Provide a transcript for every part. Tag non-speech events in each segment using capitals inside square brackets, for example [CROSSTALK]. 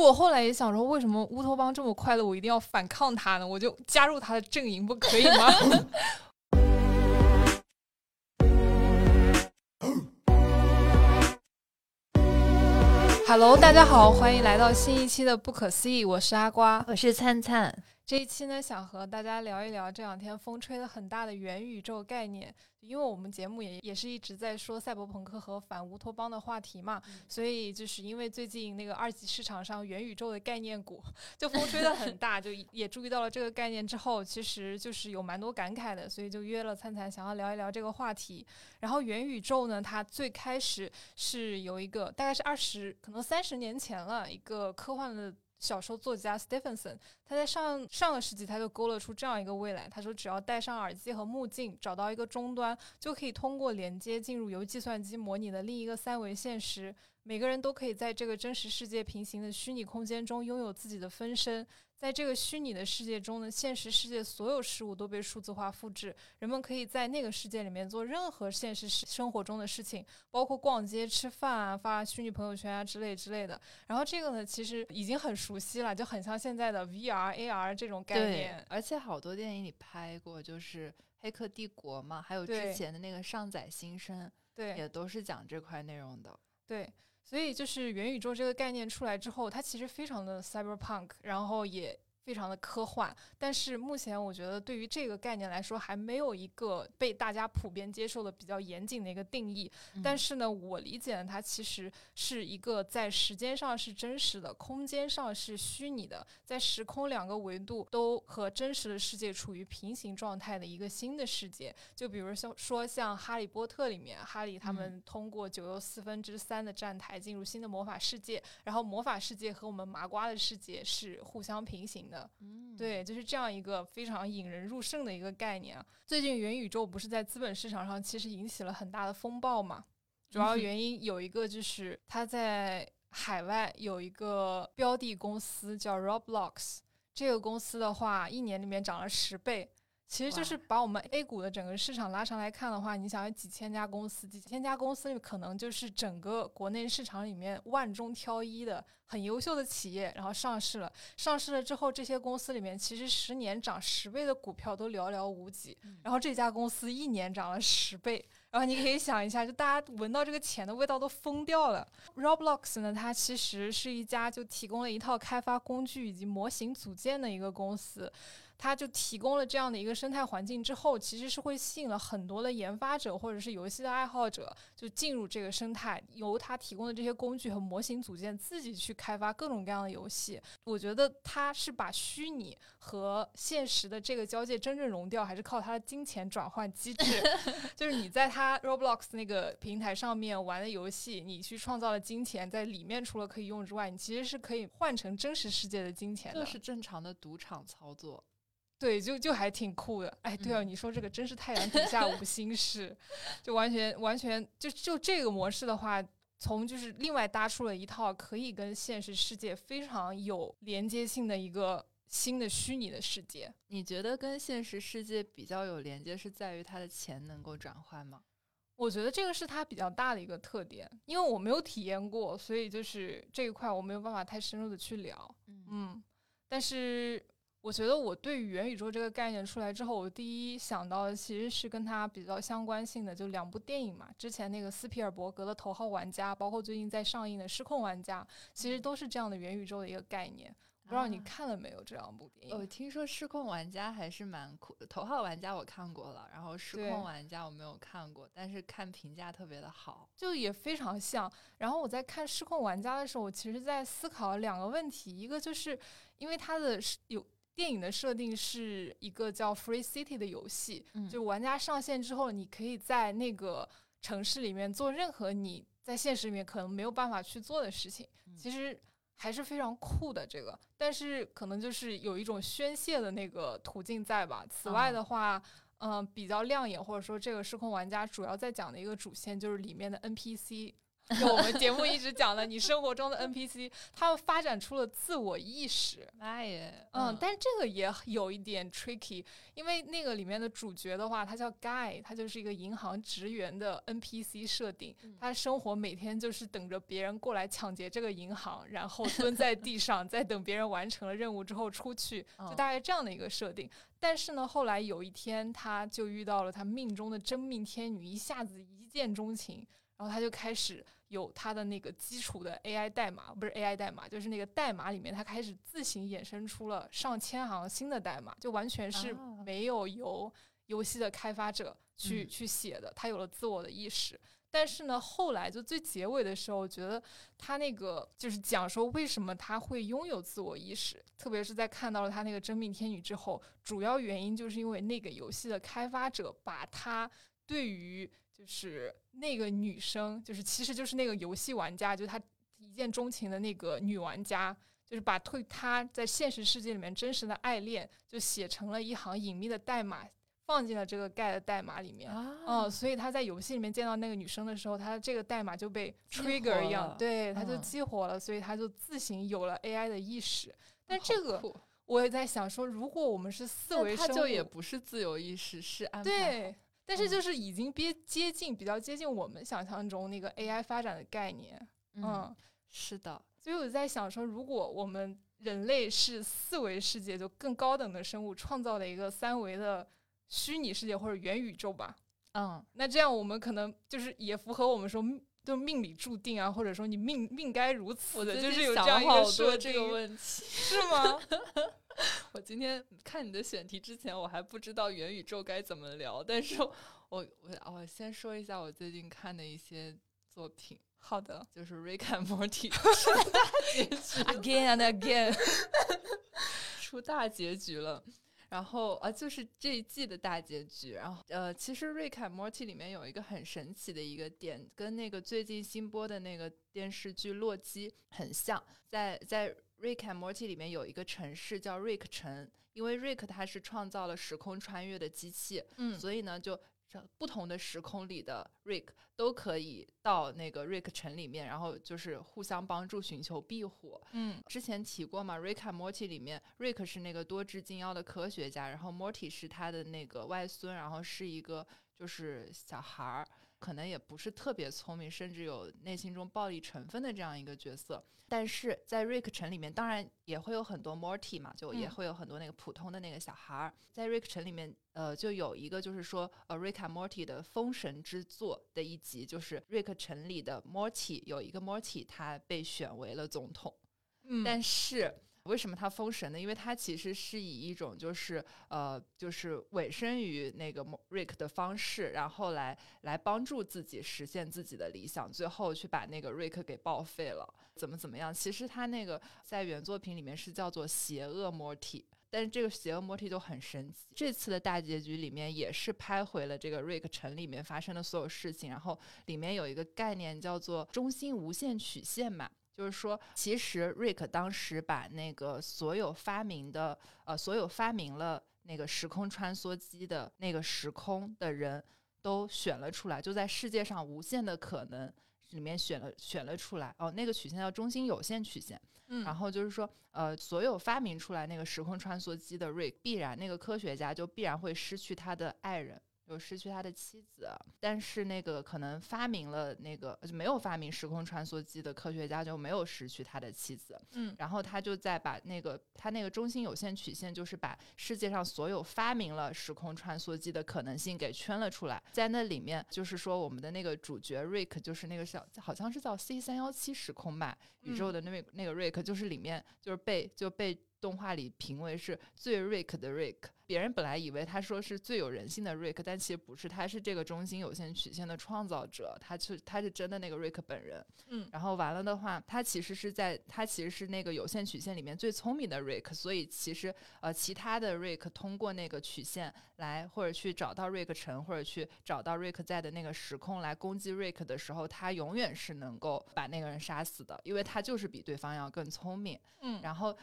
我后来也想说，为什么乌托邦这么快乐，我一定要反抗他呢？我就加入他的阵营，不可以吗？[LAUGHS] Hello，大家好，欢迎来到新一期的不可思议，我是阿瓜，我是灿灿。这一期呢，想和大家聊一聊这两天风吹的很大的元宇宙概念。因为我们节目也也是一直在说赛博朋克和反乌托邦的话题嘛，所以就是因为最近那个二级市场上元宇宙的概念股就风吹的很大，就也注意到了这个概念之后，其实就是有蛮多感慨的，所以就约了灿灿想要聊一聊这个话题。然后元宇宙呢，它最开始是有一个大概是二十可能三十年前了一个科幻的。小说作家 Stephenson，他在上上个世纪他就勾勒出这样一个未来。他说，只要戴上耳机和目镜，找到一个终端，就可以通过连接进入由计算机模拟的另一个三维现实。每个人都可以在这个真实世界平行的虚拟空间中拥有自己的分身。在这个虚拟的世界中呢，现实世界所有事物都被数字化复制，人们可以在那个世界里面做任何现实生活中的事情，包括逛街、吃饭啊、发虚拟朋友圈啊之类之类的。然后这个呢，其实已经很熟悉了，就很像现在的 VR、AR 这种概念。而且好多电影里拍过，就是《黑客帝国》嘛，还有之前的那个《上载新生》，对，也都是讲这块内容的。对。所以，就是元宇宙这个概念出来之后，它其实非常的 cyberpunk，然后也。非常的科幻，但是目前我觉得对于这个概念来说，还没有一个被大家普遍接受的比较严谨的一个定义。但是呢，我理解它其实是一个在时间上是真实的，空间上是虚拟的，在时空两个维度都和真实的世界处于平行状态的一个新的世界。就比如像说像《哈利波特》里面，哈利他们通过九又四分之三的站台进入新的魔法世界，然后魔法世界和我们麻瓜的世界是互相平行。的，嗯，对，就是这样一个非常引人入胜的一个概念啊。最近元宇宙不是在资本市场上其实引起了很大的风暴嘛？主要原因有一个就是它在海外有一个标的公司叫 Roblox，这个公司的话一年里面涨了十倍。其实就是把我们 A 股的整个市场拉长来看的话，你想有几千家公司，几千家公司可能就是整个国内市场里面万中挑一的很优秀的企业，然后上市了。上市了之后，这些公司里面其实十年涨十倍的股票都寥寥无几。然后这家公司一年涨了十倍，然后你可以想一下，就大家闻到这个钱的味道都疯掉了。Roblox 呢，它其实是一家就提供了一套开发工具以及模型组件的一个公司。它就提供了这样的一个生态环境之后，其实是会吸引了很多的研发者或者是游戏的爱好者，就进入这个生态，由它提供的这些工具和模型组件自己去开发各种各样的游戏。我觉得它是把虚拟和现实的这个交界真正融掉，还是靠它的金钱转换机制？[LAUGHS] 就是你在它 Roblox 那个平台上面玩的游戏，你去创造了金钱，在里面除了可以用之外，你其实是可以换成真实世界的金钱的，这是正常的赌场操作。对，就就还挺酷的。哎，对啊，你说这个真是太阳底下无心事，[LAUGHS] 就完全完全就就这个模式的话，从就是另外搭出了一套可以跟现实世界非常有连接性的一个新的虚拟的世界。你觉得跟现实世界比较有连接，是在于它的钱能够转换吗？我觉得这个是它比较大的一个特点，因为我没有体验过，所以就是这一块我没有办法太深入的去聊。嗯，但是。我觉得我对于元宇宙这个概念出来之后，我第一想到的其实是跟它比较相关性的，就两部电影嘛。之前那个斯皮尔伯格的《头号玩家》，包括最近在上映的《失控玩家》，其实都是这样的元宇宙的一个概念。不知道你看了没有这两部电影？我听说《失控玩家》还是蛮酷，《头号玩家》我看过了，然后《失控玩家》我没有看过，但是看评价特别的好，就也非常像。然后我在看《失控玩家》的时候，我其实在思考两个问题，一个就是因为它的有。电影的设定是一个叫 Free City 的游戏，就玩家上线之后，你可以在那个城市里面做任何你在现实里面可能没有办法去做的事情，其实还是非常酷的这个。但是可能就是有一种宣泄的那个途径在吧。此外的话，嗯，比较亮眼或者说这个失控玩家主要在讲的一个主线就是里面的 NPC。就我们节目一直讲的，你生活中的 NPC，他们发展出了自我意识。妈耶，嗯，但这个也有一点 tricky，因为那个里面的主角的话，他叫 Guy，他就是一个银行职员的 NPC 设定，他生活每天就是等着别人过来抢劫这个银行，然后蹲在地上，[LAUGHS] 在等别人完成了任务之后出去，就大概这样的一个设定。但是呢，后来有一天，他就遇到了他命中的真命天女，一下子一见钟情，然后他就开始有它的那个基础的 AI 代码，不是 AI 代码，就是那个代码里面，它开始自行衍生出了上千行新的代码，就完全是没有由游戏的开发者去去写的，它有了自我的意识。但是呢，后来就最结尾的时候，我觉得他那个就是讲说为什么他会拥有自我意识，特别是在看到了他那个真命天女之后，主要原因就是因为那个游戏的开发者把他对于就是那个女生，就是其实就是那个游戏玩家，就是他一见钟情的那个女玩家，就是把对他在现实世界里面真实的爱恋，就写成了一行隐秘的代码。放进了这个盖的代码里面，嗯，所以他在游戏里面见到那个女生的时候，他这个代码就被 trigger 一样，对，他就激活了，所以他就自行有了 AI 的意识。但这个我也在想说，如果我们是四维生物，就也不是自由意识，是安排。对，但是就是已经接接近，比较接近我们想象中那个 AI 发展的概念。嗯，是的。所以我在想说，如果我们人类是四维世界就更高等的生物创造了一个三维的。虚拟世界或者元宇宙吧，嗯，那这样我们可能就是也符合我们说就命里注定啊，或者说你命命该如此的，就是有这样一个设这个问题，是吗？[LAUGHS] 我今天看你的选题之前，我还不知道元宇宙该怎么聊，但是我我我先说一下我最近看的一些作品。好的，就是《瑞克和莫蒂》，again and again，出大结局了。[LAUGHS] 然后啊，就是这一季的大结局。然后呃，其实《瑞克和莫蒂》里面有一个很神奇的一个点，跟那个最近新播的那个电视剧《洛基》很像。在在《瑞克和莫蒂》里面有一个城市叫瑞克城，因为瑞克他是创造了时空穿越的机器，嗯，所以呢就。不同的时空里的 Rick 都可以到那个 Rick 城里面，然后就是互相帮助，寻求庇护。嗯，之前提过嘛，Rick 和 Morty 里面，Rick 是那个多智近妖的科学家，然后 Morty 是他的那个外孙，然后是一个就是小孩儿。可能也不是特别聪明，甚至有内心中暴力成分的这样一个角色，但是在瑞克城里面，当然也会有很多 Morty 嘛，就也会有很多那个普通的那个小孩儿。在瑞克城里面，呃，就有一个就是说，呃，瑞克 Morty 的封神之作的一集，就是瑞克城里的 Morty 有一个 Morty，他被选为了总统，嗯，但是。为什么他封神呢？因为他其实是以一种就是呃，就是委身于那个 Rick 的方式，然后来来帮助自己实现自己的理想，最后去把那个 Rick 给报废了，怎么怎么样？其实他那个在原作品里面是叫做邪恶 Morty，但是这个邪恶 Morty 都很神奇。这次的大结局里面也是拍回了这个 Rick 城里面发生的所有事情，然后里面有一个概念叫做中心无限曲线嘛。就是说，其实 Rick 当时把那个所有发明的，呃，所有发明了那个时空穿梭机的那个时空的人都选了出来，就在世界上无限的可能里面选了选了出来。哦，那个曲线叫中心有限曲线。嗯，然后就是说，呃，所有发明出来那个时空穿梭机的 Rick，必然那个科学家就必然会失去他的爱人。就失去他的妻子，但是那个可能发明了那个就没有发明时空穿梭机的科学家就没有失去他的妻子。嗯，然后他就在把那个他那个中心有限曲线，就是把世界上所有发明了时空穿梭机的可能性给圈了出来。在那里面，就是说我们的那个主角 Rick，就是那个小好像是叫 C 三幺七时空吧宇宙的那位那个 Rick，就是里面就是被就被。动画里评为是最 Rick 的 Rick，别人本来以为他说是最有人性的 Rick，但其实不是，他是这个中心有限曲线的创造者，他是他是真的那个 Rick 本人。嗯，然后完了的话，他其实是在他其实是那个有限曲线里面最聪明的 Rick，所以其实呃其他的 Rick 通过那个曲线来或者去找到 Rick 城或者去找到 Rick 在的那个时空来攻击 Rick 的时候，他永远是能够把那个人杀死的，因为他就是比对方要更聪明。嗯，然后。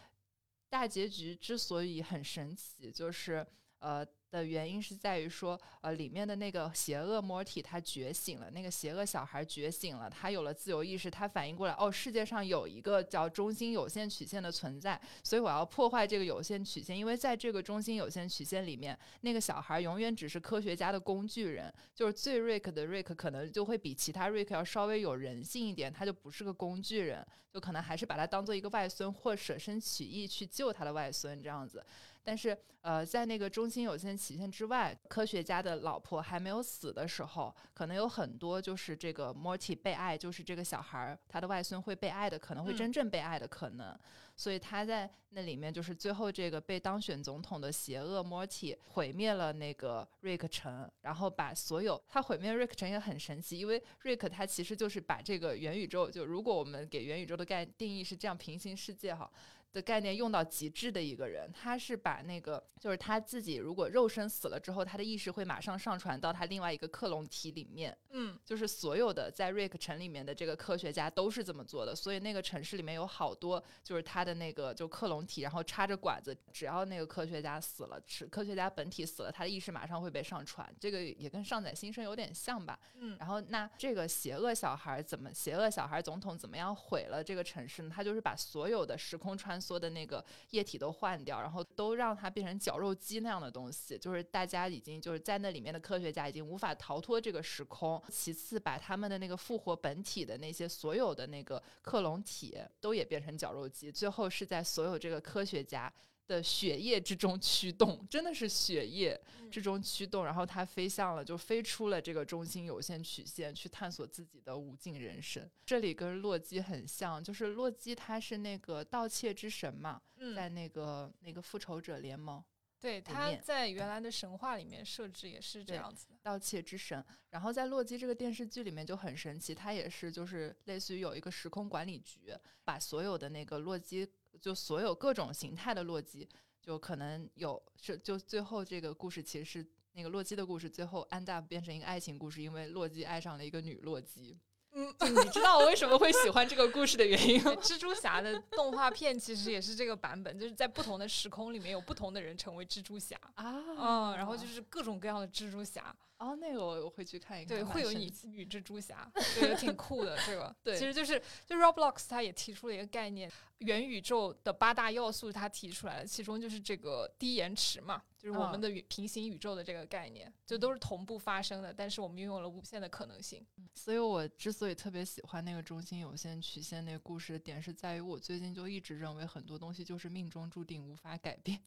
大结局之所以很神奇，就是呃，的原因是在于说，呃，里面的那个邪恶 Morty 他觉醒了，那个邪恶小孩觉醒了，他有了自由意识，他反应过来，哦，世界上有一个叫中心有限曲线的存在，所以我要破坏这个有限曲线，因为在这个中心有限曲线里面，那个小孩永远只是科学家的工具人，就是最 Rick 的 Rick 可能就会比其他 Rick 要稍微有人性一点，他就不是个工具人，就可能还是把他当做一个外孙或舍身取义去救他的外孙这样子。但是，呃，在那个中心有限期限之外，科学家的老婆还没有死的时候，可能有很多就是这个 Morty 被爱，就是这个小孩儿他的外孙会被爱的，可能会真正被爱的可能。所以他在那里面就是最后这个被当选总统的邪恶 Morty 毁灭了那个 Rick 城，然后把所有他毁灭 Rick 城也很神奇，因为 Rick 他其实就是把这个元宇宙，就如果我们给元宇宙的概定义是这样，平行世界哈。的概念用到极致的一个人，他是把那个就是他自己如果肉身死了之后，他的意识会马上上传到他另外一个克隆体里面。嗯，就是所有的在瑞克城里面的这个科学家都是这么做的，所以那个城市里面有好多就是他的那个就克隆体，然后插着管子，只要那个科学家死了，是科学家本体死了，他的意识马上会被上传。这个也跟上载新生有点像吧？嗯，然后那这个邪恶小孩怎么邪恶小孩总统怎么样毁了这个城市呢？他就是把所有的时空穿。做的那个液体都换掉，然后都让它变成绞肉机那样的东西，就是大家已经就是在那里面的科学家已经无法逃脱这个时空。其次，把他们的那个复活本体的那些所有的那个克隆体都也变成绞肉机。最后是在所有这个科学家。的血液之中驱动，真的是血液之中驱动，然后它飞向了，就飞出了这个中心有限曲线，去探索自己的无尽人生。这里跟洛基很像，就是洛基他是那个盗窃之神嘛，在那个那个复仇者联盟，对，他在原来的神话里面设置也是这样子的，盗窃之神。然后在洛基这个电视剧里面就很神奇，他也是就是类似于有一个时空管理局，把所有的那个洛基。就所有各种形态的洛基，就可能有是就最后这个故事其实是那个洛基的故事，最后安大变成一个爱情故事，因为洛基爱上了一个女洛基。嗯，你知道我为什么会喜欢这个故事的原因吗？蜘蛛侠的动画片其实也是这个版本，就是在不同的时空里面有不同的人成为蜘蛛侠啊，嗯，然后就是各种各样的蜘蛛侠。哦，那个我我会去看一看。对，会有女女蜘蛛侠，[LAUGHS] 对，挺酷的这个。[LAUGHS] 对，其实就是就 Roblox 它也提出了一个概念，元宇宙的八大要素，它提出来了，其中就是这个低延迟嘛，就是我们的平行宇宙的这个概念，就都是同步发生的，但是我们拥有了无限的可能性。所以我之所以特别喜欢那个中心有限曲线那个故事的点，是在于我最近就一直认为很多东西就是命中注定，无法改变。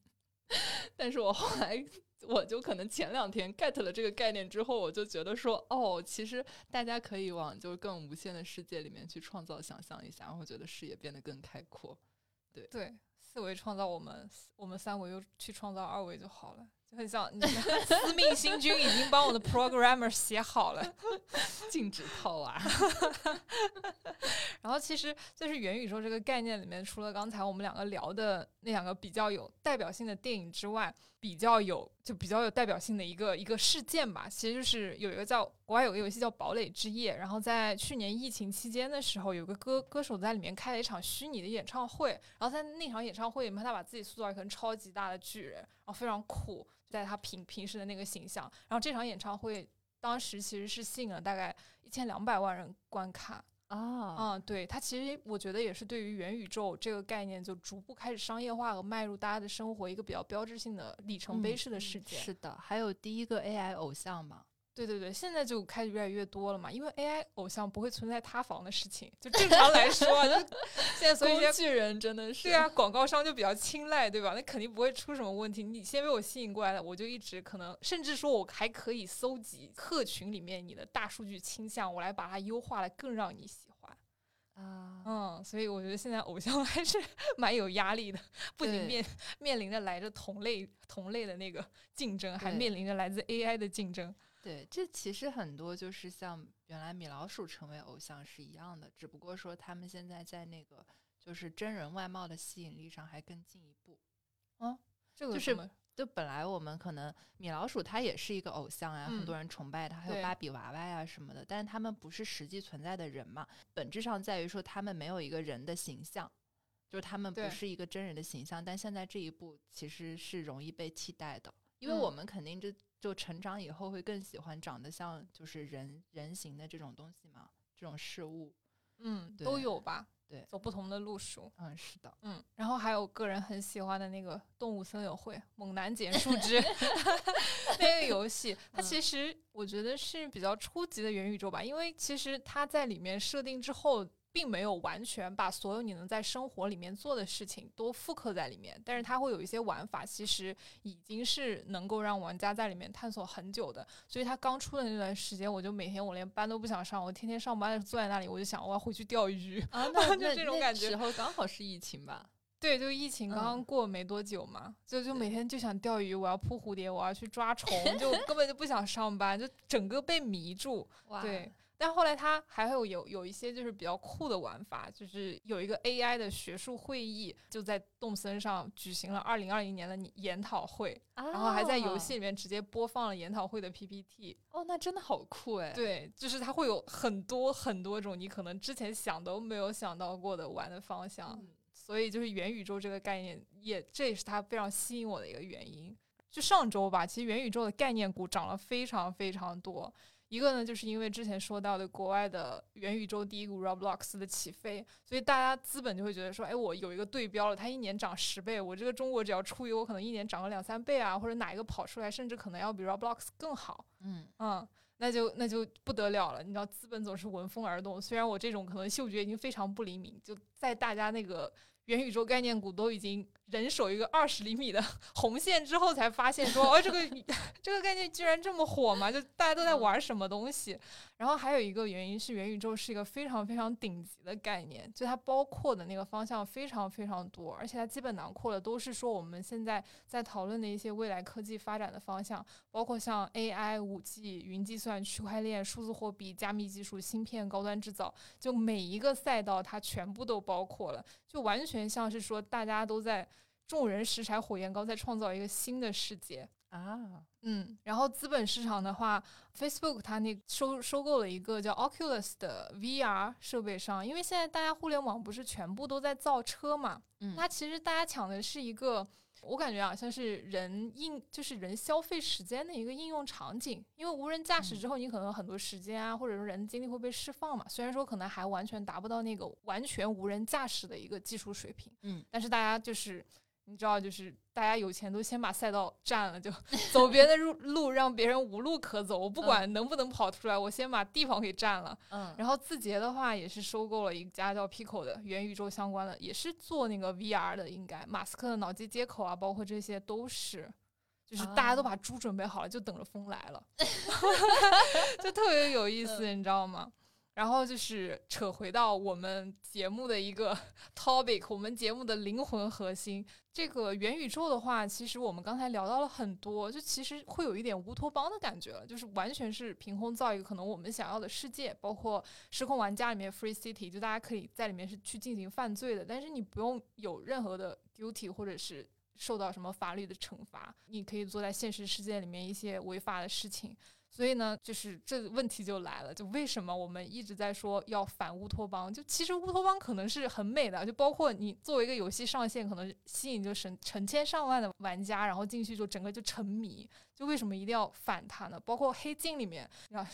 [LAUGHS] 但是我后来，我就可能前两天 get 了这个概念之后，我就觉得说，哦，其实大家可以往就是更无限的世界里面去创造、想象一下，然后觉得视野变得更开阔。对对，四维创造我们，我们三维又去创造二维就好了。就很像你的，[LAUGHS] 司命星君已经帮我的 programmer 写好了，[LAUGHS] 禁止套娃。[LAUGHS] 然后其实就是元宇宙这个概念里面，除了刚才我们两个聊的那两个比较有代表性的电影之外，比较有就比较有代表性的一个一个事件吧，其实就是有一个叫国外有个游戏叫《堡垒之夜》，然后在去年疫情期间的时候，有个歌歌手在里面开了一场虚拟的演唱会，然后在那场演唱会里面，他把自己塑造成超级大的巨人，然后非常酷，在他平平时的那个形象，然后这场演唱会当时其实是吸引了大概一千两百万人观看。啊，嗯，对，它其实我觉得也是对于元宇宙这个概念就逐步开始商业化和迈入大家的生活一个比较标志性的里程碑式的事件。是的，还有第一个 AI 偶像嘛。对对对，现在就开始越来越多了嘛，因为 AI 偶像不会存在塌房的事情，就正常来说，[LAUGHS] 就现在所以工具人真的是对啊，广告商就比较青睐，对吧？那肯定不会出什么问题。你先被我吸引过来的，我就一直可能，甚至说我还可以搜集客群里面你的大数据倾向，我来把它优化，的更让你喜欢啊。嗯，所以我觉得现在偶像还是 [LAUGHS] 蛮有压力的，不仅面面临着来着同类同类的那个竞争，还面临着来自 AI 的竞争。对，这其实很多就是像原来米老鼠成为偶像是一样的，只不过说他们现在在那个就是真人外貌的吸引力上还更进一步。嗯，这个就是就本来我们可能米老鼠它也是一个偶像呀，很多人崇拜他，还有芭比娃娃呀什么的，但是他们不是实际存在的人嘛，本质上在于说他们没有一个人的形象，就是他们不是一个真人的形象。但现在这一步其实是容易被替代的。因为我们肯定就就成长以后会更喜欢长得像就是人人形的这种东西嘛，这种事物，嗯，对都有吧？对走不同的路数。嗯，是的，嗯，然后还有个人很喜欢的那个《动物森友会》《猛男捡树枝 [LAUGHS] [LAUGHS]》那个游戏，它嗯其实我觉得是比较初级的元宇宙吧，因为其实它在里面设定之后。并没有完全把所有你能在生活里面做的事情都复刻在里面，但是它会有一些玩法，其实已经是能够让玩家在里面探索很久的。所以它刚出的那段时间，我就每天我连班都不想上，我天天上班坐在那里，我就想我要回去钓鱼。啊，[LAUGHS] 那就这种感觉时候刚好是疫情吧？[LAUGHS] 对，就疫情刚刚嗯过没多久嘛，就就每天就想钓鱼，我要扑蝴蝶，我要去抓虫，就根本就不想上班，就整个被迷住。哇对，但后来它还会有有一些就是比较酷的玩法，就是有一个 AI 的学术会议，就在动森上举行了二零二零年的研讨会，然后还在游戏啊里面直接播放了研讨会的 PPT。哦，那真的好酷哎！对，就是它会有很多很多种你可能之前想都没有想到过的玩的方向。嗯所以就是元宇宙这个概念也，这也是它非常吸引我的一个原因。就上周吧，其实元宇宙的概念股涨了非常非常多。一个呢，就是因为之前说到的国外的元宇宙第一股 Roblox 的起飞，所以大家资本就会觉得说，哎，我有一个对标了，它一年涨十倍，我这个中国只要出一个，我可能一年涨个两三倍啊，或者哪一个跑出来，甚至可能要比 Roblox 更好。嗯，嗯，那就那就不得了了。你知道，资本总是闻风而动。虽然我这种可能嗅觉已经非常不灵敏，就在大家那个元宇宙概念股都已经人手一个二十厘米的红线之后，才发现说，哦，这个 [LAUGHS] 这个概念居然这么火嘛？就大家都在玩什么东西。然后还有一个原因是，元宇宙是一个非常非常顶级的概念，就它包括的那个方向非常非常多，而且它基本囊括的都是说我们现在在讨论的一些未来科技发展的方向。包括像 AI、五 G、云计算、区块链、数字货币、加密技术、芯片、高端制造，就每一个赛道它全部都包括了，就完全像是说大家都在众人拾柴火焰高，在创造一个新的世界。啊，嗯，然后资本市场的话，Facebook 它那收收购了一个叫 Oculus 的 VR 设备商，因为现在大家互联网不是全部都在造车嘛，嗯它其实大家抢的是一个，我感觉啊，像是人应就是人消费时间的一个应用场景。因为无人驾驶之后，你可能很多时间啊，或者说人的精力会被释放嘛。虽然说可能还完全达不到那个完全无人驾驶的一个技术水平，嗯，但是大家就是。你知道，就是大家有钱都先把赛道占了，就走别的路 [LAUGHS] 路，让别人无路可走。我不管能不能跑出来，我先把地方给占了。嗯，然后字节的话也是收购了一家叫 Pico 的元宇宙相关的，也是做那个 VR 的，应该马斯克的脑机接口啊，包括这些都是，就是大家都把猪准备好了，就等着风来了，[LAUGHS] 就特别有意思，你知道吗？然后就是扯回到我们节目的一个 [LAUGHS] topic，我们节目的灵魂核心。这个元宇宙的话，其实我们刚才聊到了很多，就其实会有一点乌托邦的感觉了，就是完全是凭空造一个可能我们想要的世界，包括失控玩家里面 Free City，就大家可以在里面是去进行犯罪的，但是你不用有任何的 guilty 或者是受到什么法律的惩罚，你可以做在现实世界里面一些违法的事情。所以呢，就是这问题就来了，就为什么我们一直在说要反乌托邦？就其实乌托邦可能是很美的，就包括你作为一个游戏上线，可能吸引就成成千上万的玩家，然后进去就整个就沉迷。就为什么一定要反它呢？包括黑镜里面，啊，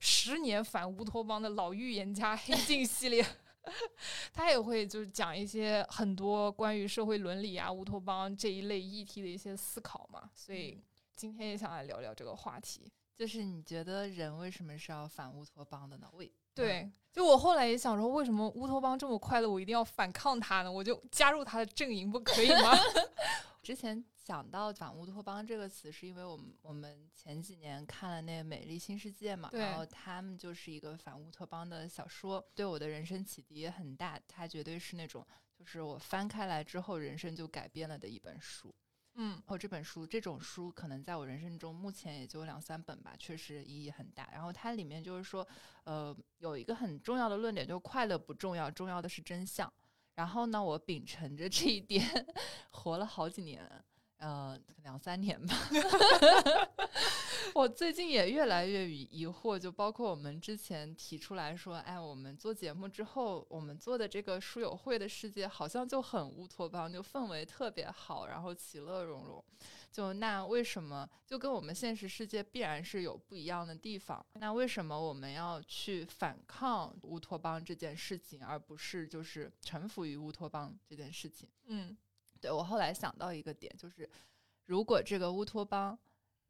十年反乌托邦的老预言家黑镜系列。[LAUGHS] 他也会就是讲一些很多关于社会伦理啊、乌托邦这一类议题的一些思考嘛，所以今天也想来聊聊这个话题。就是你觉得人为什么是要反乌托邦的呢？为对，就我后来也想说，为什么乌托邦这么快乐，我一定要反抗它呢？我就加入他的阵营，不可以吗？[LAUGHS] [LAUGHS] 之前想到反乌托邦这个词，是因为我们我们前几年看了那个《美丽新世界》嘛，然后他们就是一个反乌托邦的小说，对我的人生启迪也很大。它绝对是那种，就是我翻开来之后，人生就改变了的一本书。嗯哦这本书，这种书可能在我人生中目前也就两三本吧，确实意义很大。然后它里面就是说，呃，有一个很重要的论点，就是快乐不重要，重要的是真相。然后呢，我秉承着这一点，[LAUGHS] 活了好几年。呃，两三年吧。[LAUGHS] 我最近也越来越疑疑惑，就包括我们之前提出来说，哎，我们做节目之后，我们做的这个书友会的世界好像就很乌托邦，就氛围特别好，然后其乐融融。就那为什么就跟我们现实世界必然是有不一样的地方？那为什么我们要去反抗乌托邦这件事情，而不是就是臣服于乌托邦这件事情？嗯，对我后来想到一个点，就是如果这个乌托邦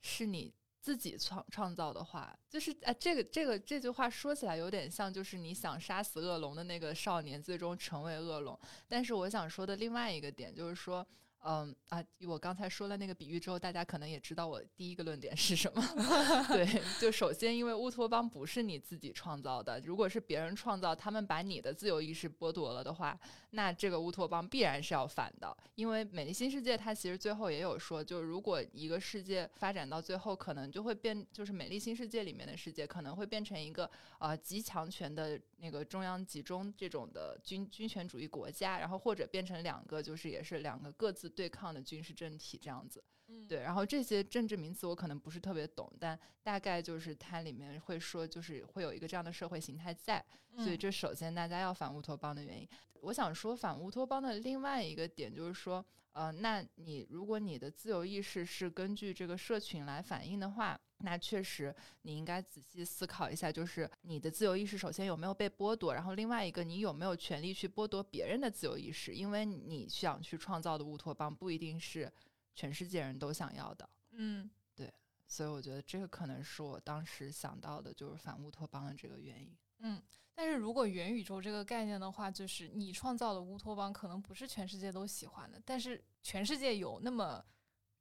是你自己创创造的话，就是啊，这个这个这句话说起来有点像，就是你想杀死恶龙的那个少年最终成为恶龙。但是我想说的另外一个点就是说。嗯啊，我刚才说了那个比喻之后，大家可能也知道我第一个论点是什么。[LAUGHS] 对，就首先，因为乌托邦不是你自己创造的，如果是别人创造，他们把你的自由意识剥夺了的话，那这个乌托邦必然是要反的。因为《美丽新世界》它其实最后也有说，就如果一个世界发展到最后，可能就会变，就是《美丽新世界》里面的世界可能会变成一个呃极强权的那个中央集中这种的军军权主义国家，然后或者变成两个，就是也是两个各自。对抗的军事政体这样子，嗯，对，然后这些政治名词我可能不是特别懂，但大概就是它里面会说，就是会有一个这样的社会形态在，所以这首先大家要反乌托邦的原因。我想说反乌托邦的另外一个点就是说，呃，那你如果你的自由意识是根据这个社群来反映的话，那确实你应该仔细思考一下，就是你的自由意识首先有没有被剥夺，然后另外一个你有没有权利去剥夺别人的自由意识，因为你想去创造的乌托邦不一定是全世界人都想要的。嗯，对，所以我觉得这个可能是我当时想到的，就是反乌托邦的这个原因。嗯，但是如果元宇宙这个概念的话，就是你创造的乌托邦可能不是全世界都喜欢的，但是全世界有那么。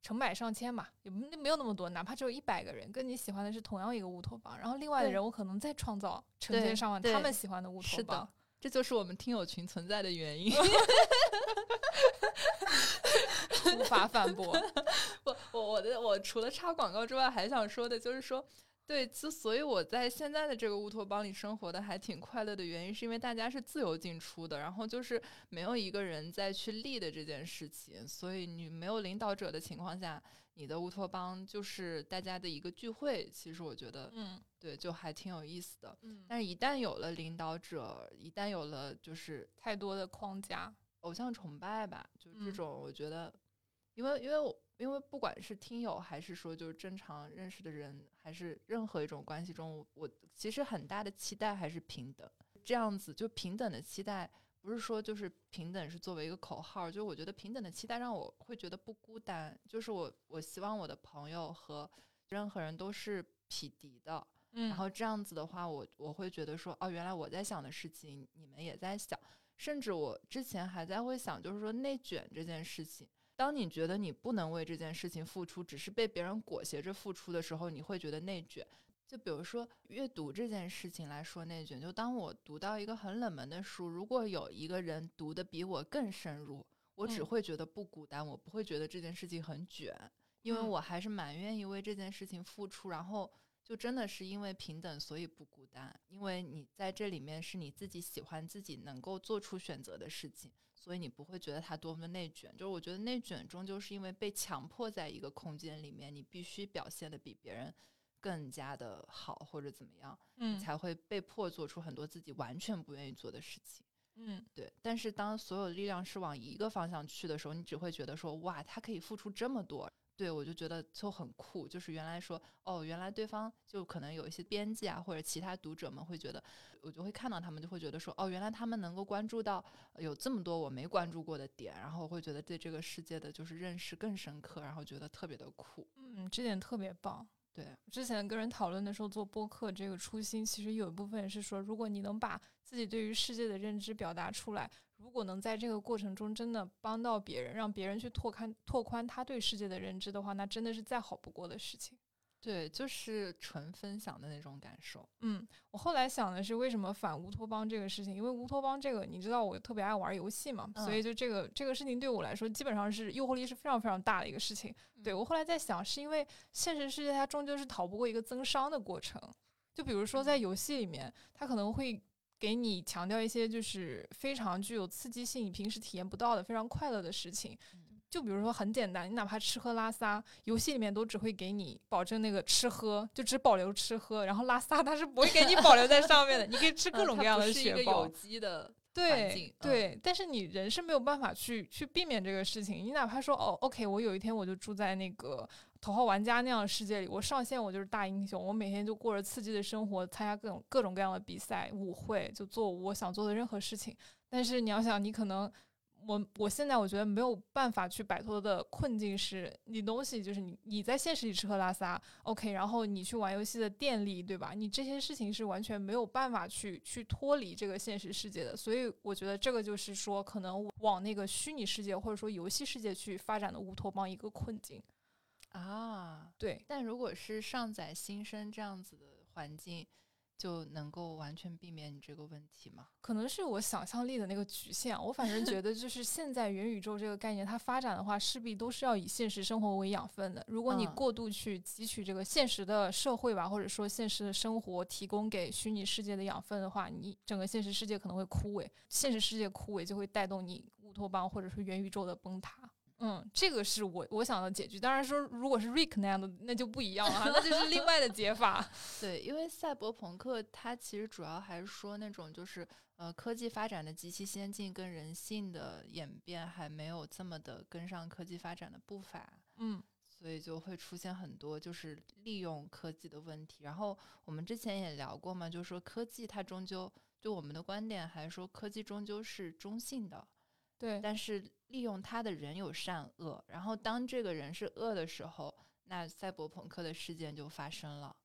成百上千嘛，也没没有那么多，哪怕只有一百个人跟你喜欢的是同样一个乌托邦，然后另外的人我可能再创造成千上万他们喜欢的乌托邦，这就是我们听友群存在的原因，无法反驳。[LAUGHS] 我我我的我除了插广告之外，还想说的就是说。对，之所以我在现在的这个乌托邦里生活的还挺快乐的原因，是因为大家是自由进出的，然后就是没有一个人在去立的这件事情，所以你没有领导者的情况下，你的乌托邦就是大家的一个聚会。其实我觉得，嗯，对，就还挺有意思的。嗯，但是一旦有了领导者，一旦有了就是太多的框架，偶像崇拜吧，就这种，我觉得，因为因为我。因为不管是听友，还是说就是正常认识的人，还是任何一种关系中，我其实很大的期待还是平等。这样子就平等的期待，不是说就是平等是作为一个口号，就我觉得平等的期待让我会觉得不孤单。就是我我希望我的朋友和任何人都是匹敌的，嗯，然后这样子的话，我我会觉得说，哦，原来我在想的事情，你们也在想，甚至我之前还在会想，就是说内卷这件事情。当你觉得你不能为这件事情付出，只是被别人裹挟着付出的时候，你会觉得内卷。就比如说阅读这件事情来说，内卷。就当我读到一个很冷门的书，如果有一个人读的比我更深入，我只会觉得不孤单，我不会觉得这件事情很卷，因为我还是蛮愿意为这件事情付出。然后就真的是因为平等，所以不孤单，因为你在这里面是你自己喜欢、自己能够做出选择的事情。所以你不会觉得它多么内卷，就是我觉得内卷终究是因为被强迫在一个空间里面，你必须表现的比别人更加的好或者怎么样，嗯，才会被迫做出很多自己完全不愿意做的事情，嗯，对。但是当所有力量是往一个方向去的时候，你只会觉得说，哇，他可以付出这么多。对，我就觉得就很酷，就是原来说哦，原来对方就可能有一些编辑啊，或者其他读者们会觉得，我就会看到他们就会觉得说哦，原来他们能够关注到有这么多我没关注过的点，然后会觉得对这个世界的就是认识更深刻，然后觉得特别的酷。嗯，这点特别棒。对，之前跟人讨论的时候做播客这个初心，其实有一部分是说，如果你能把自己对于世界的认知表达出来。如果能在这个过程中真的帮到别人，让别人去拓宽拓宽他对世界的认知的话，那真的是再好不过的事情。对，就是纯分享的那种感受。嗯，我后来想的是，为什么反乌托邦这个事情？因为乌托邦这个，你知道我特别爱玩游戏嘛，所以就这个这个事情对我来说，基本上是诱惑力是非常非常大的一个事情。对我后来在想，是因为现实世界它终究是逃不过一个增伤的过程。就比如说在游戏里面，它可能会。给你强调一些就是非常具有刺激性、你平时体验不到的非常快乐的事情，就比如说很简单，你哪怕吃喝拉撒，游戏里面都只会给你保证那个吃喝，就只保留吃喝，然后拉撒它是不会给你保留在上面的，你可以吃各种各样的雪宝。有机的。对对，但是你人是没有办法去去避免这个事情。你哪怕说哦，OK，我有一天我就住在那个头号玩家那样的世界里，我上线我就是大英雄，我每天就过着刺激的生活，参加各种各种各样的比赛、舞会，就做我想做的任何事情。但是你要想，你可能。我我现在我觉得没有办法去摆脱的困境是，你东西就是你你在现实里吃喝拉撒，OK，然后你去玩游戏的电力，对吧？你这些事情是完全没有办法去去脱离这个现实世界的，所以我觉得这个就是说，可能往那个虚拟世界或者说游戏世界去发展的乌托邦一个困境啊。对，但如果是上载新生这样子的环境。就能够完全避免你这个问题吗？可能是我想象力的那个局限。我反正觉得，就是现在元宇宙这个概念，它发展的话，势必都是要以现实生活为养分的。如果你过度去汲取这个现实的社会吧，或者说现实的生活提供给虚拟世界的养分的话，你整个现实世界可能会枯萎。现实世界枯萎，就会带动你乌托邦或者说元宇宙的崩塌。嗯，这个是我我想的解决。当然说，如果是 Rick 那样的，那就不一样了，那就是另外的解法。[LAUGHS] 对，因为赛博朋克它其实主要还是说那种就是呃科技发展的极其先进，跟人性的演变还没有这么的跟上科技发展的步伐。嗯，所以就会出现很多就是利用科技的问题。然后我们之前也聊过嘛，就是说科技它终究就我们的观点还是说科技终究是中性的。对，但是利用他的人有善恶，然后当这个人是恶的时候，那赛博朋克的事件就发生了，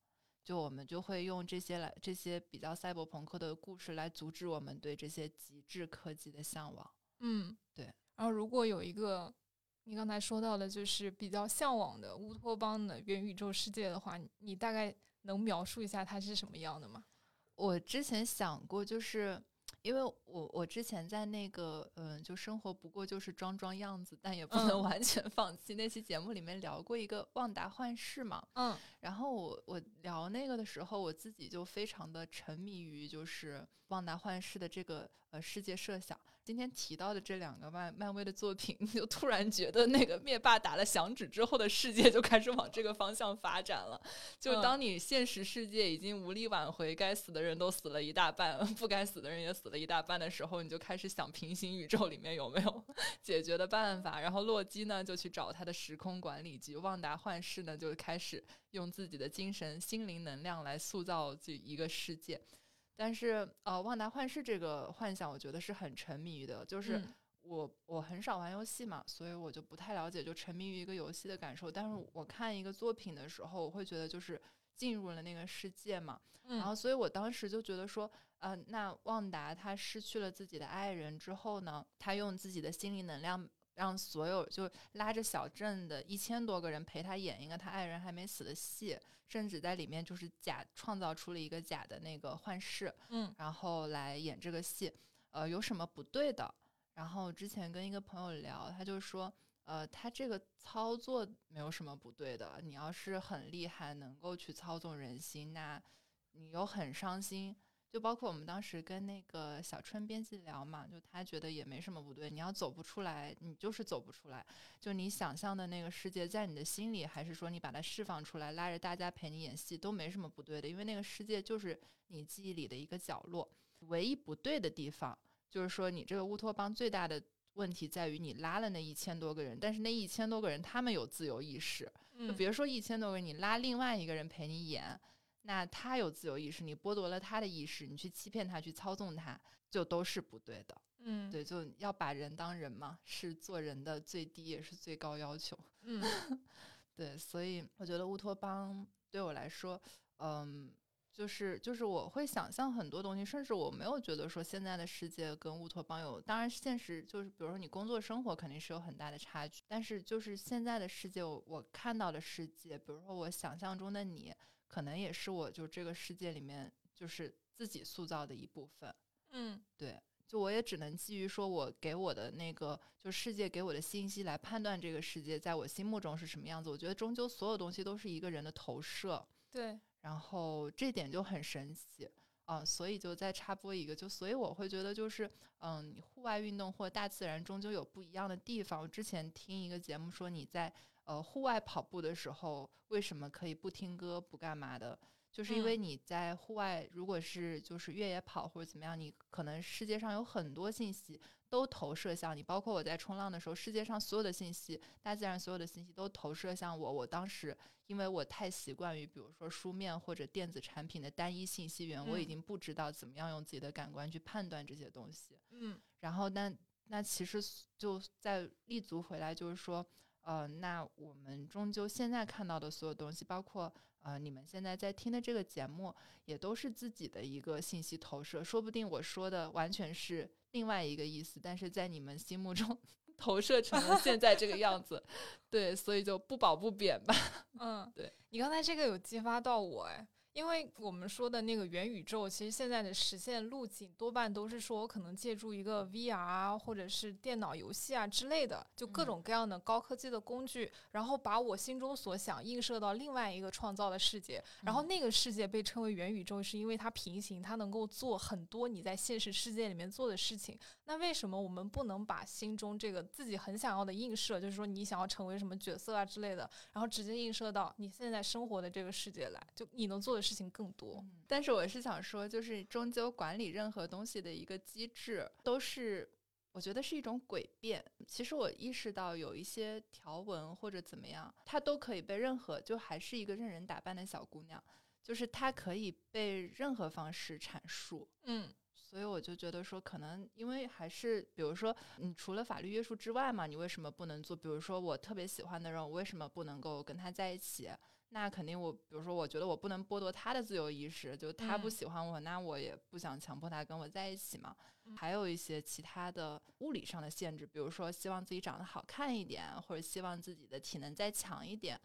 就我们就会用这些来这些比较赛博朋克的故事来阻止我们对这些极致科技的向往。嗯，对。然后如果有一个你刚才说到的，就是比较向往的乌托邦的元宇宙世界的话，你大概能描述一下它是什么样的吗？我之前想过，就是。因为我我之前在那个嗯，就生活不过就是装装样子，但也不能 [LAUGHS] 完全放弃。那期节目里面聊过一个旺达幻视嘛，嗯，然后我我聊那个的时候，我自己就非常的沉迷于就是旺达幻视的这个呃世界设想。今天提到的这两个漫漫威的作品，[LAUGHS] 就突然觉得那个灭霸打了响指之后的世界就开始往这个方向发展了。就当你现实世界已经无力挽回，该死的人都死了一大半，[LAUGHS] 不该死的人也死了一大半的时候，你就开始想平行宇宙里面有没有 [LAUGHS] 解决的办法。然后洛基呢就去找他的时空管理局，旺达幻视呢就开始用自己的精神心灵能量来塑造这一个世界。但是，呃，旺达幻视这个幻想，我觉得是很沉迷的。就是我我很少玩游戏嘛，所以我就不太了解就沉迷于一个游戏的感受。但是我看一个作品的时候，我会觉得就是进入了那个世界嘛。然后，所以我当时就觉得说，呃，那旺达他失去了自己的爱人之后呢，他用自己的心灵能量。让所有就拉着小镇的一千多个人陪他演一个他爱人还没死的戏，甚至在里面就是假创造出了一个假的那个幻视，嗯，然后来演这个戏，呃，有什么不对的？然后之前跟一个朋友聊，他就说，呃，他这个操作没有什么不对的，你要是很厉害，能够去操纵人心，那你又很伤心。就包括我们当时跟那个小春编辑聊嘛，就他觉得也没什么不对。你要走不出来，你就是走不出来。就你想象的那个世界在你的心里，还是说你把它释放出来，拉着大家陪你演戏，都没什么不对的。因为那个世界就是你记忆里的一个角落。唯一不对的地方，就是说你这个乌托邦最大的问题在于你拉了那一千多个人，但是那一千多个人他们有自由意识。就比如说一千多个人，你拉另外一个人陪你演。那他有自由意识，你剥夺了他的意识，你去欺骗他，去操纵他，就都是不对的。嗯，对，就要把人当人嘛，是做人的最低也是最高要求。嗯，[LAUGHS] 对，所以我觉得乌托邦对我来说，嗯，就是就是我会想象很多东西，甚至我没有觉得说现在的世界跟乌托邦有，当然现实就是比如说你工作生活肯定是有很大的差距，但是就是现在的世界，我我看到的世界，比如说我想象中的你。可能也是我就这个世界里面就是自己塑造的一部分，嗯，对，就我也只能基于说我给我的那个就世界给我的信息来判断这个世界在我心目中是什么样子。我觉得终究所有东西都是一个人的投射，对，然后这点就很神奇啊，所以就再插播一个，就所以我会觉得就是，嗯，户外运动或大自然终究有不一样的地方。我之前听一个节目说，你在呃户外跑步的时候，为什么可以不听歌不干嘛的？就是因为你在户外，如果是就是越野跑或者怎么样，你可能世界上有很多信息都投射向你，包括我在冲浪的时候，世界上所有的信息，大自然所有的信息都投射向我。我当时因为我太习惯于比如说书面或者电子产品的单一信息源，我已经不知道怎么样用自己的感官去判断这些东西。嗯，然后那那其实就在立足回来，就是说，呃，那我们终究现在看到的所有东西，包括。呃，你们现在在听的这个节目，也都是自己的一个信息投射，说不定我说的完全是另外一个意思，但是在你们心目中 [LAUGHS] 投射成了现在这个样子，[LAUGHS] 对，所以就不褒不贬吧。嗯，对你刚才这个有激发到我，哎。因为我们说的那个元宇宙，其实现在的实现路径多半都是说，我可能借助一个 VR 或者是电脑游戏啊之类的，就各种各样的高科技的工具，然后把我心中所想映射到另外一个创造的世界，然后那个世界被称为元宇宙，是因为它平行，它能够做很多你在现实世界里面做的事情。那为什么我们不能把心中这个自己很想要的映射，就是说你想要成为什么角色啊之类的，然后直接映射到你现在生活的这个世界来，就你能做的。事情更多，但是我是想说，就是终究管理任何东西的一个机制，都是我觉得是一种诡辩。其实我意识到有一些条文或者怎么样，它都可以被任何，就还是一个任人打扮的小姑娘，就是它可以被任何方式阐述。嗯，所以我就觉得说，可能因为还是，比如说，你除了法律约束之外嘛，你为什么不能做？比如说，我特别喜欢的人，我为什么不能够跟他在一起？那肯定，我比如说，我觉得我不能剥夺他的自由意识，就他不喜欢我，那我也不想强迫他跟我在一起嘛。还有一些其他的物理上的限制，比如说希望自己长得好看一点，或者希望自己的体能再强一点。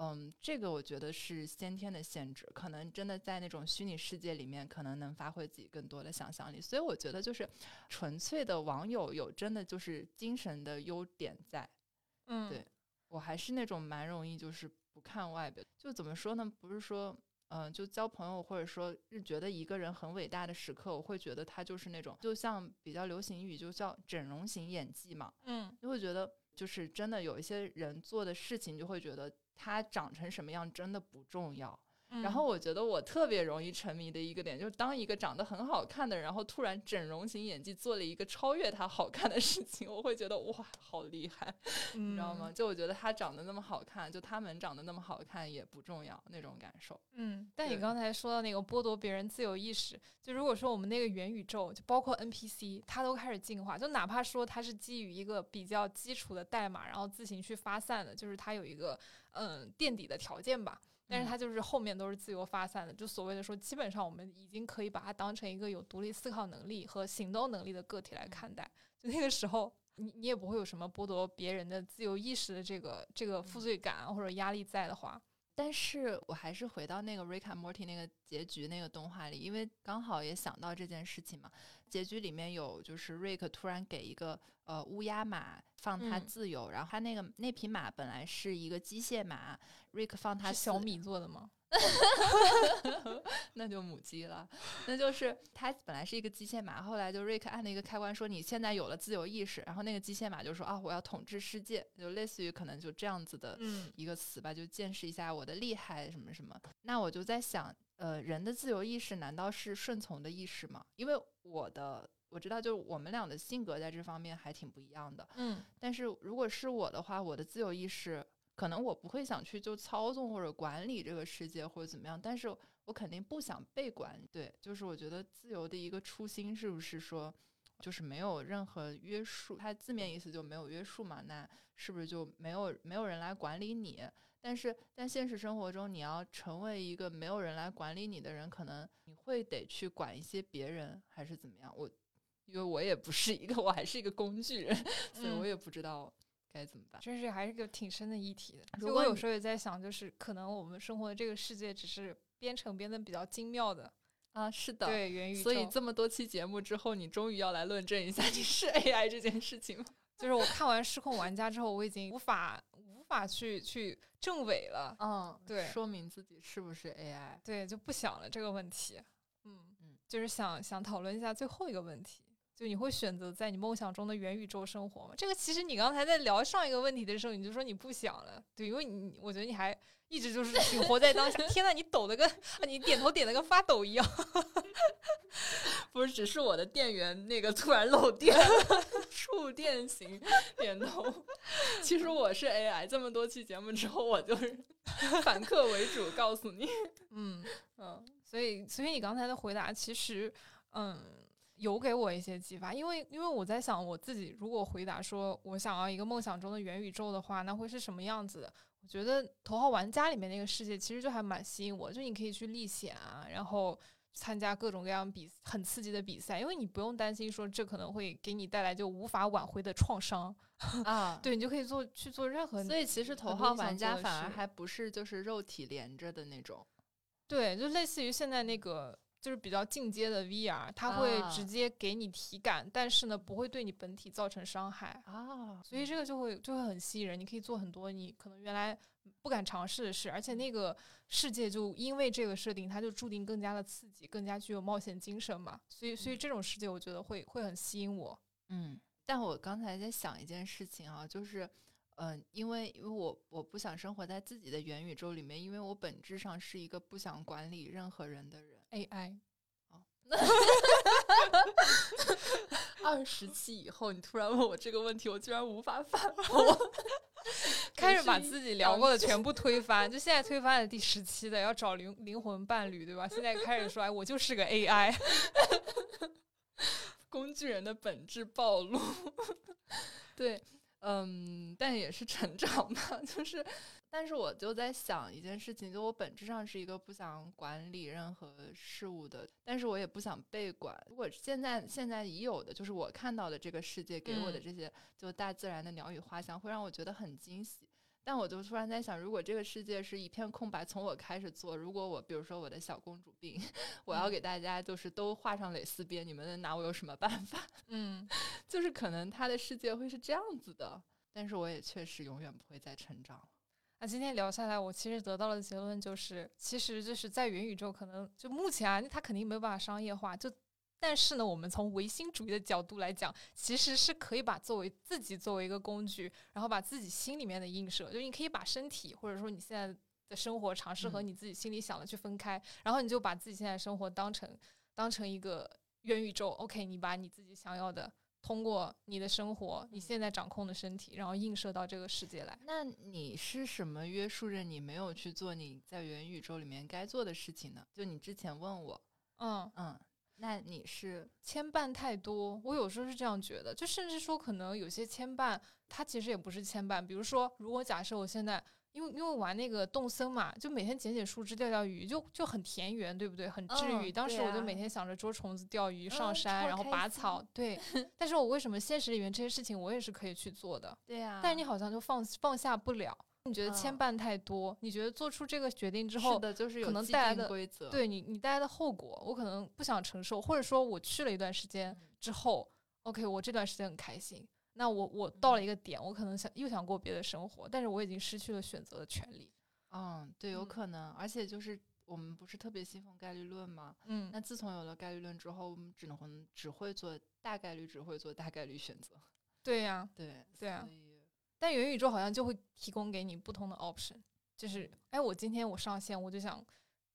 嗯这个我觉得是先天的限制，可能真的在那种虚拟世界里面，可能能发挥自己更多的想象力。所以我觉得，就是纯粹的网友有真的就是精神的优点在。嗯，对我还是那种蛮容易就是。不看外表，就怎么说呢？不是说，嗯，就交朋友，或者说是觉得一个人很伟大的时刻，我会觉得他就是那种，就像比较流行语，就叫整容型演技嘛。嗯，就会觉得，就是真的有一些人做的事情，就会觉得他长成什么样真的不重要。然后我觉得我特别容易沉迷的一个点，就是当一个长得很好看的人，然后突然整容型演技做了一个超越他好看的事情，我会觉得哇，好厉害，你知道吗？就我觉得他长得那么好看，就他们长得那么好看也不重要那种感受。嗯，但你刚才说到那个剥夺别人自由意识，就如果说我们那个元宇宙，就包括 NPC，它都开始进化，就哪怕说它是基于一个比较基础的代码，然后自行去发散的，就是它有一个嗯垫底的条件吧。但是它就是后面都是自由发散的，就所谓的说，基本上我们已经可以把它当成一个有独立思考能力和行动能力的个体来看待。就那个时候，你你也不会有什么剥夺别人的自由意识的这个这个负罪感或者压力在的话。但是我还是回到那个《Rick and Morty》那个结局那个动画里，因为刚好也想到这件事情嘛。结局里面有就是 Rick 突然给一个呃乌鸦马放它自由，然后他那个那匹马本来是一个机械马，Rick 放它小米做的吗？[LAUGHS] 那就母鸡了，那就是它本来是一个机械马，后来就瑞克按了一个开关，说你现在有了自由意识，然后那个机械马就说啊，我要统治世界，就类似于可能就这样子的一个词吧，就见识一下我的厉害什么什么。那我就在想，呃，人的自由意识难道是顺从的意识吗？因为我的我知道，就是我们俩的性格在这方面还挺不一样的，嗯，但是如果是我的话，我的自由意识。可能我不会想去就操纵或者管理这个世界或者怎么样，但是我肯定不想被管。对，就是我觉得自由的一个初心是不是说，就是没有任何约束？它字面意思就没有约束嘛？那是不是就没有没有人来管理你？但是在现实生活中，你要成为一个没有人来管理你的人，可能你会得去管一些别人，还是怎么样？我因为我也不是一个，我还是一个工具人，所以我也不知道。该怎么办？真是还是个挺深的议题的。如果有时候也在想，就是可能我们生活的这个世界只是编程编的比较精妙的啊，是的，对元宇宙。所以这么多期节目之后，你终于要来论证一下你是 AI 这件事情吗？[LAUGHS] 就是我看完《失控玩家》之后，我已经无法无法去去证伪了。嗯，对，说明自己是不是 AI？对，就不想了这个问题。嗯嗯。就是想想讨论一下最后一个问题，就你会选择在你梦想中的元宇宙生活吗？这个其实你刚才在聊上一个问题的时候，你就说你不想了，对，因为你我觉得你还一直就是挺活在当下。天呐，你抖的跟你点头点的跟发抖一样，[LAUGHS] 不是，只是我的电源那个突然漏电，触电型点头。其实我是 AI，这么多期节目之后，我就是 [LAUGHS] 反客为主，告诉你，嗯嗯。所以，所以你刚才的回答其实，嗯，有给我一些启发。因为，因为我在想，我自己如果回答说我想要一个梦想中的元宇宙的话，那会是什么样子的？我觉得《头号玩家》里面那个世界其实就还蛮吸引我，就你可以去历险啊，然后参加各种各样比很刺激的比赛，因为你不用担心说这可能会给你带来就无法挽回的创伤啊。[LAUGHS] 对你就可以做去做任何。所以，其实《头号玩家》反而还不是就是肉体连着的那种。对，就类似于现在那个，就是比较进阶的 VR，它会直接给你体感，但是呢，不会对你本体造成伤害啊。所以这个就会就会很吸引人，你可以做很多你可能原来不敢尝试的事，而且那个世界就因为这个设定，它就注定更加的刺激，更加具有冒险精神嘛。所以，所以这种世界我觉得会会很吸引我。嗯，但我刚才在想一件事情啊，就是。嗯，因为因为我我不想生活在自己的元宇宙里面，因为我本质上是一个不想管理任何人的人。AI，哦，[LAUGHS] 二十期以后，你突然问我这个问题，我居然无法反驳，[LAUGHS] 开始把自己聊过的全部推翻。[LAUGHS] 就现在推翻了第十期的，要找灵灵魂伴侣，对吧？现在开始说，哎，我就是个 AI，工具人的本质暴露，对。嗯，但也是成长嘛，就是，但是我就在想一件事情，就我本质上是一个不想管理任何事物的，但是我也不想被管。如果现在现在已有的，就是我看到的这个世界给我的这些，就大自然的鸟语花香，会让我觉得很惊喜。但我就突然在想，如果这个世界是一片空白，从我开始做，如果我比如说我的小公主病，[LAUGHS] 我要给大家就是都画上蕾丝边，你们能拿我有什么办法？[LAUGHS] 嗯，就是可能他的世界会是这样子的，但是我也确实永远不会再成长了。那今天聊下来，我其实得到的结论就是，其实就是在元宇宙，可能就目前啊，它肯定没有办法商业化，就。但是呢，我们从唯心主义的角度来讲，其实是可以把作为自己作为一个工具，然后把自己心里面的映射，就你可以把身体或者说你现在的生活尝试和你自己心里想的去分开，然后你就把自己现在生活当成当成一个元宇宙。OK，你把你自己想要的通过你的生活，你现在掌控的身体，然后映射到这个世界来。那你是什么约束着你没有去做你在元宇宙里面该做的事情呢？就你之前问我，嗯嗯。那你是牵绊太多，我有时候是这样觉得，就甚至说可能有些牵绊，它其实也不是牵绊。比如说，如果假设我现在因为因为玩那个动森嘛，就每天捡捡树枝、钓钓鱼，就就很田园，对不对？很治愈。当时我就每天想着捉虫子、钓鱼、上山，然后拔草。[LAUGHS] 对。但是我为什么现实里面这些事情我也是可以去做的？对呀。但是你好像就放放下不了。你觉得牵绊太多？你觉得做出这个决定之后，就是可能带来的规则，对你你带来的后果，我可能不想承受，或者说我去了一段时间之后，OK，我这段时间很开心，那我我到了一个点，我可能想又想过别的生活，但是我已经失去了选择的权利。嗯，对，有可能，而且就是我们不是特别信奉概率论吗？嗯，那自从有了概率论之后，我们只能只会做大概率，只会做大概率选择。对呀，对，对啊。但元宇宙好像就会提供给你不同的 option，就是哎，我今天我上线，我就想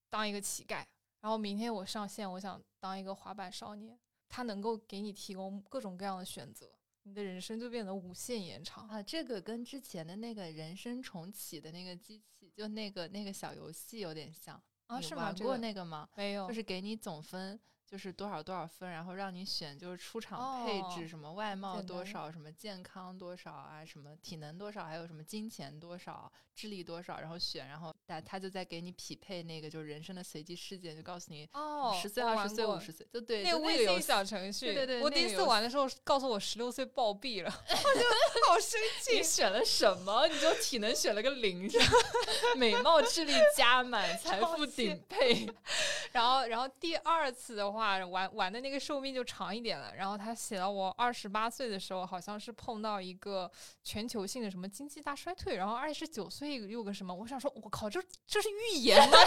当一个乞丐，然后明天我上线，我想当一个滑板少年。它能够给你提供各种各样的选择，你的人生就变得无限延长啊！这个跟之前的那个人生重启的那个机器，就那个那个小游戏有点像啊？是吗？玩过那个吗？没有，就是给你总分。就是多少多少分，然后让你选，就是出场配置什么外貌多少，什么健康多少啊，什么体能多少，还有什么金钱多少，智力多少，然后选，然后他他就在给你匹配那个就是人生的随机事件，就告诉你哦，十岁、二十岁、五十岁，就对那个微信小程序，对对，我第一次玩的时候告诉我十六岁暴毙了，[LAUGHS] 我就好生气。你选了什么？你就体能选了个零，[LAUGHS] 美貌智力加满，财富顶配。[LAUGHS] 然后然后第二次的话。话，玩玩的那个寿命就长一点了。然后他写到我二十八岁的时候，好像是碰到一个全球性的什么经济大衰退，然后二十九岁又个什么，我想说，我靠，这这是预言吗？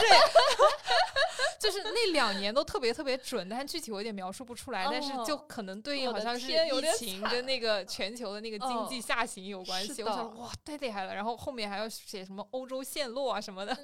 这 [LAUGHS] 就是那两年都特别特别准，但具体我有点描述不出来。但是就可能对应好像是疫情跟那个全球的那个经济下行有关系。我想哇，太厉害了。然后后面还要写什么欧洲陷落啊什么的。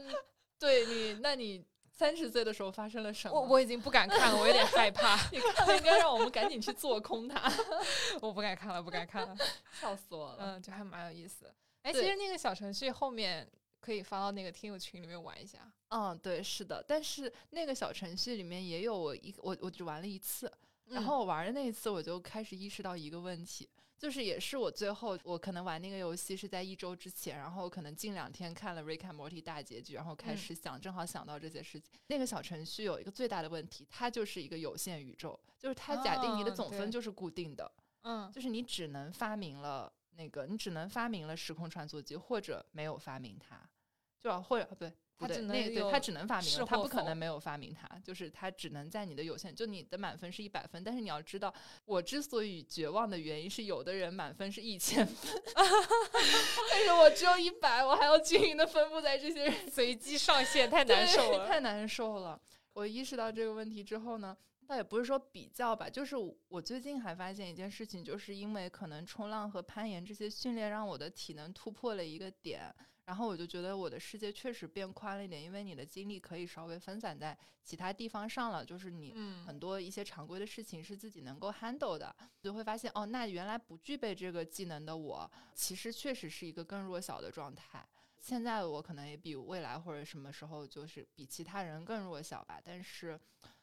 对你，那你。三十岁的时候发生了什么？我我已经不敢看了，我有点害怕。你看应该让我们赶紧去做空它。[LAUGHS] 我不敢看了，不敢看了，[LAUGHS] 笑死我了。嗯，就还蛮有意思。哎，其实那个小程序后面可以发到那个听友群里面玩一下。嗯，对，是的。但是那个小程序里面也有我一我我只玩了一次，然后我玩的那一次我就开始意识到一个问题。就是也是我最后我可能玩那个游戏是在一周之前，然后可能近两天看了《Rick and Morty》大结局，然后开始想，正好想到这些事情。那个小程序有一个最大的问题，它就是一个有限宇宙，就是它假定你的总分就是固定的，嗯，就是你只能发明了那个，你只能发明了时空穿梭机，或者没有发明它，就或者不对。他只能对他只能发明了，他不可能没有发明它，就是他只能在你的有限，就你的满分是一百分，但是你要知道，我之所以绝望的原因是，有的人满分是一千分，[LAUGHS] 但是我只有一百，我还要均匀的分布在这些人，随机上线太难受了，太难受了。我意识到这个问题之后呢，倒也不是说比较吧，就是我最近还发现一件事情，就是因为可能冲浪和攀岩这些训练，让我的体能突破了一个点。然后我就觉得我的世界确实变宽了一点，因为你的精力可以稍微分散在其他地方上了，就是你很多一些常规的事情是自己能够 handle 的，就会发现哦，那原来不具备这个技能的我，其实确实是一个更弱小的状态。现在我可能也比未来或者什么时候就是比其他人更弱小吧，但是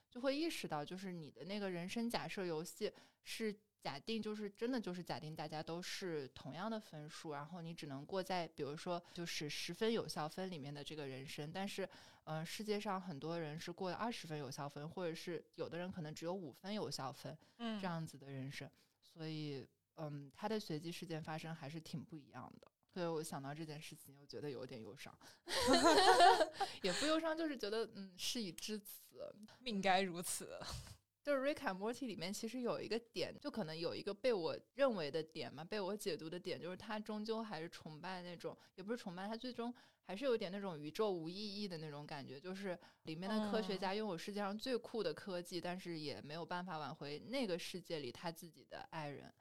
就会意识到，就是你的那个人生假设游戏是。假定就是真的就是假定大家都是同样的分数，然后你只能过在比如说就是十分有效分里面的这个人生，但是嗯，世界上很多人是过二十分有效分，或者是有的人可能只有五分有效分，嗯，这样子的人生，所以嗯，他的随机事件发生还是挺不一样的。所以我想到这件事情，我觉得有点忧伤，[LAUGHS] [LAUGHS] 也不忧伤，就是觉得嗯，事已至此，命该如此。就是《Rick and Morty》里面其实有一个点，就可能有一个被我认为的点嘛，被我解读的点，就是他终究还是崇拜那种，也不是崇拜，他最终还是有点那种宇宙无意义的那种感觉，就是里面的科学家拥有世界上最酷的科技，但是也没有办法挽回那个世界里他自己的爱人，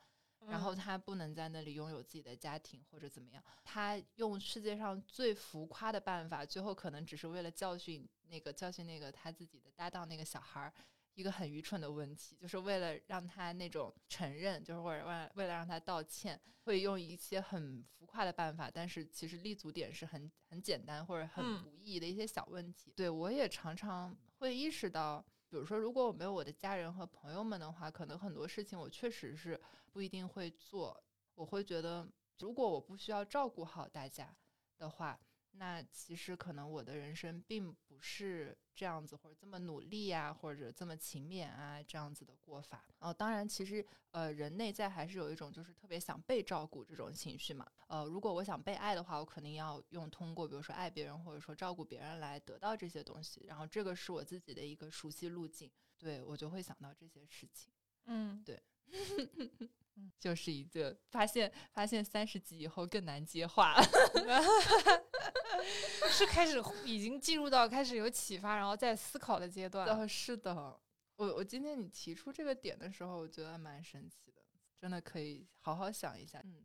然后他不能在那里拥有自己的家庭或者怎么样，他用世界上最浮夸的办法，最后可能只是为了教训那个教训那个他自己的搭档那个小孩儿。一个很愚蠢的问题，就是为了让他那种承认，就是或者为为了让他道歉，会用一些很浮夸的办法，但是其实立足点是很很简单或者很无意义的一些小问题。对我也常常会意识到，比如说，如果我没有我的家人和朋友们的话，可能很多事情我确实是不一定会做。我会觉得，如果我不需要照顾好大家的话。那其实可能我的人生并不是这样子，或者这么努力呀，或者这么勤勉啊，这样子的过法。哦，当然，其实呃，人内在还是有一种就是特别想被照顾这种情绪嘛。呃，如果我想被爱的话，我肯定要用通过比如说爱别人或者说照顾别人来得到这些东西。然后这个是我自己的一个熟悉路径，对我就会想到这些事情。嗯，对。[LAUGHS] 就是一个发现，发现三十级以后更难接话了，[LAUGHS] 是开始已经进入到开始有启发，然后在思考的阶段。呃，是的，我我今天你提出这个点的时候，我觉得蛮神奇的，真的可以好好想一下。嗯，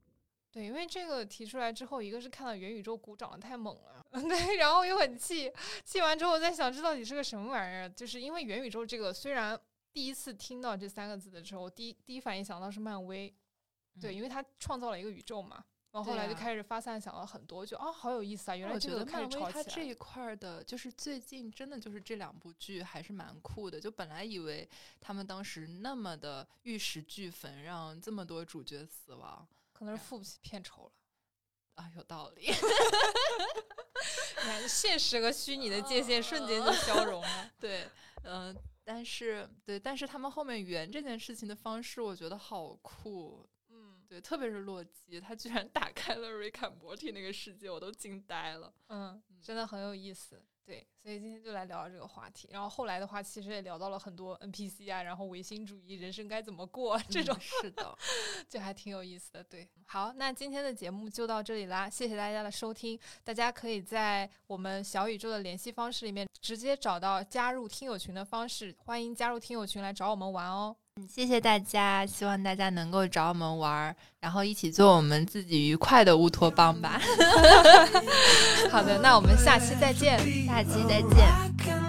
对，因为这个提出来之后，一个是看到元宇宙股涨得太猛了，[LAUGHS] 对，然后又很气，气完之后在想这到底是个什么玩意儿？就是因为元宇宙这个虽然。第一次听到这三个字的时候，第一第一反应想到是漫威，对，因为他创造了一个宇宙嘛，然后后来就开始发散，想了很多，就啊，好有意思啊！原来这个漫威它这一块的，就是最近真的就是这两部剧还是蛮酷的。就本来以为他们当时那么的玉石俱焚，让这么多主角死亡，可能是付不起片酬了啊，有道理。[LAUGHS] 你看，现实和虚拟的界限瞬间就消融了。[LAUGHS] 对，嗯。但是，对，但是他们后面圆这件事情的方式，我觉得好酷。嗯，对，特别是洛基，他居然 [LAUGHS] 打开了瑞卡摩蒂那个世界，我都惊呆了。嗯，真的很有意思。对，所以今天就来聊这个话题。然后后来的话，其实也聊到了很多 NPC 啊，然后唯心主义，人生该怎么过这种，是的，[LAUGHS] 就还挺有意思的。对，好，那今天的节目就到这里啦，谢谢大家的收听。大家可以在我们小宇宙的联系方式里面直接找到加入听友群的方式，欢迎加入听友群来找我们玩哦。嗯，谢谢大家，希望大家能够找我们玩儿，然后一起做我们自己愉快的乌托邦吧。[LAUGHS] 好的，那我们下期再见，下期再见。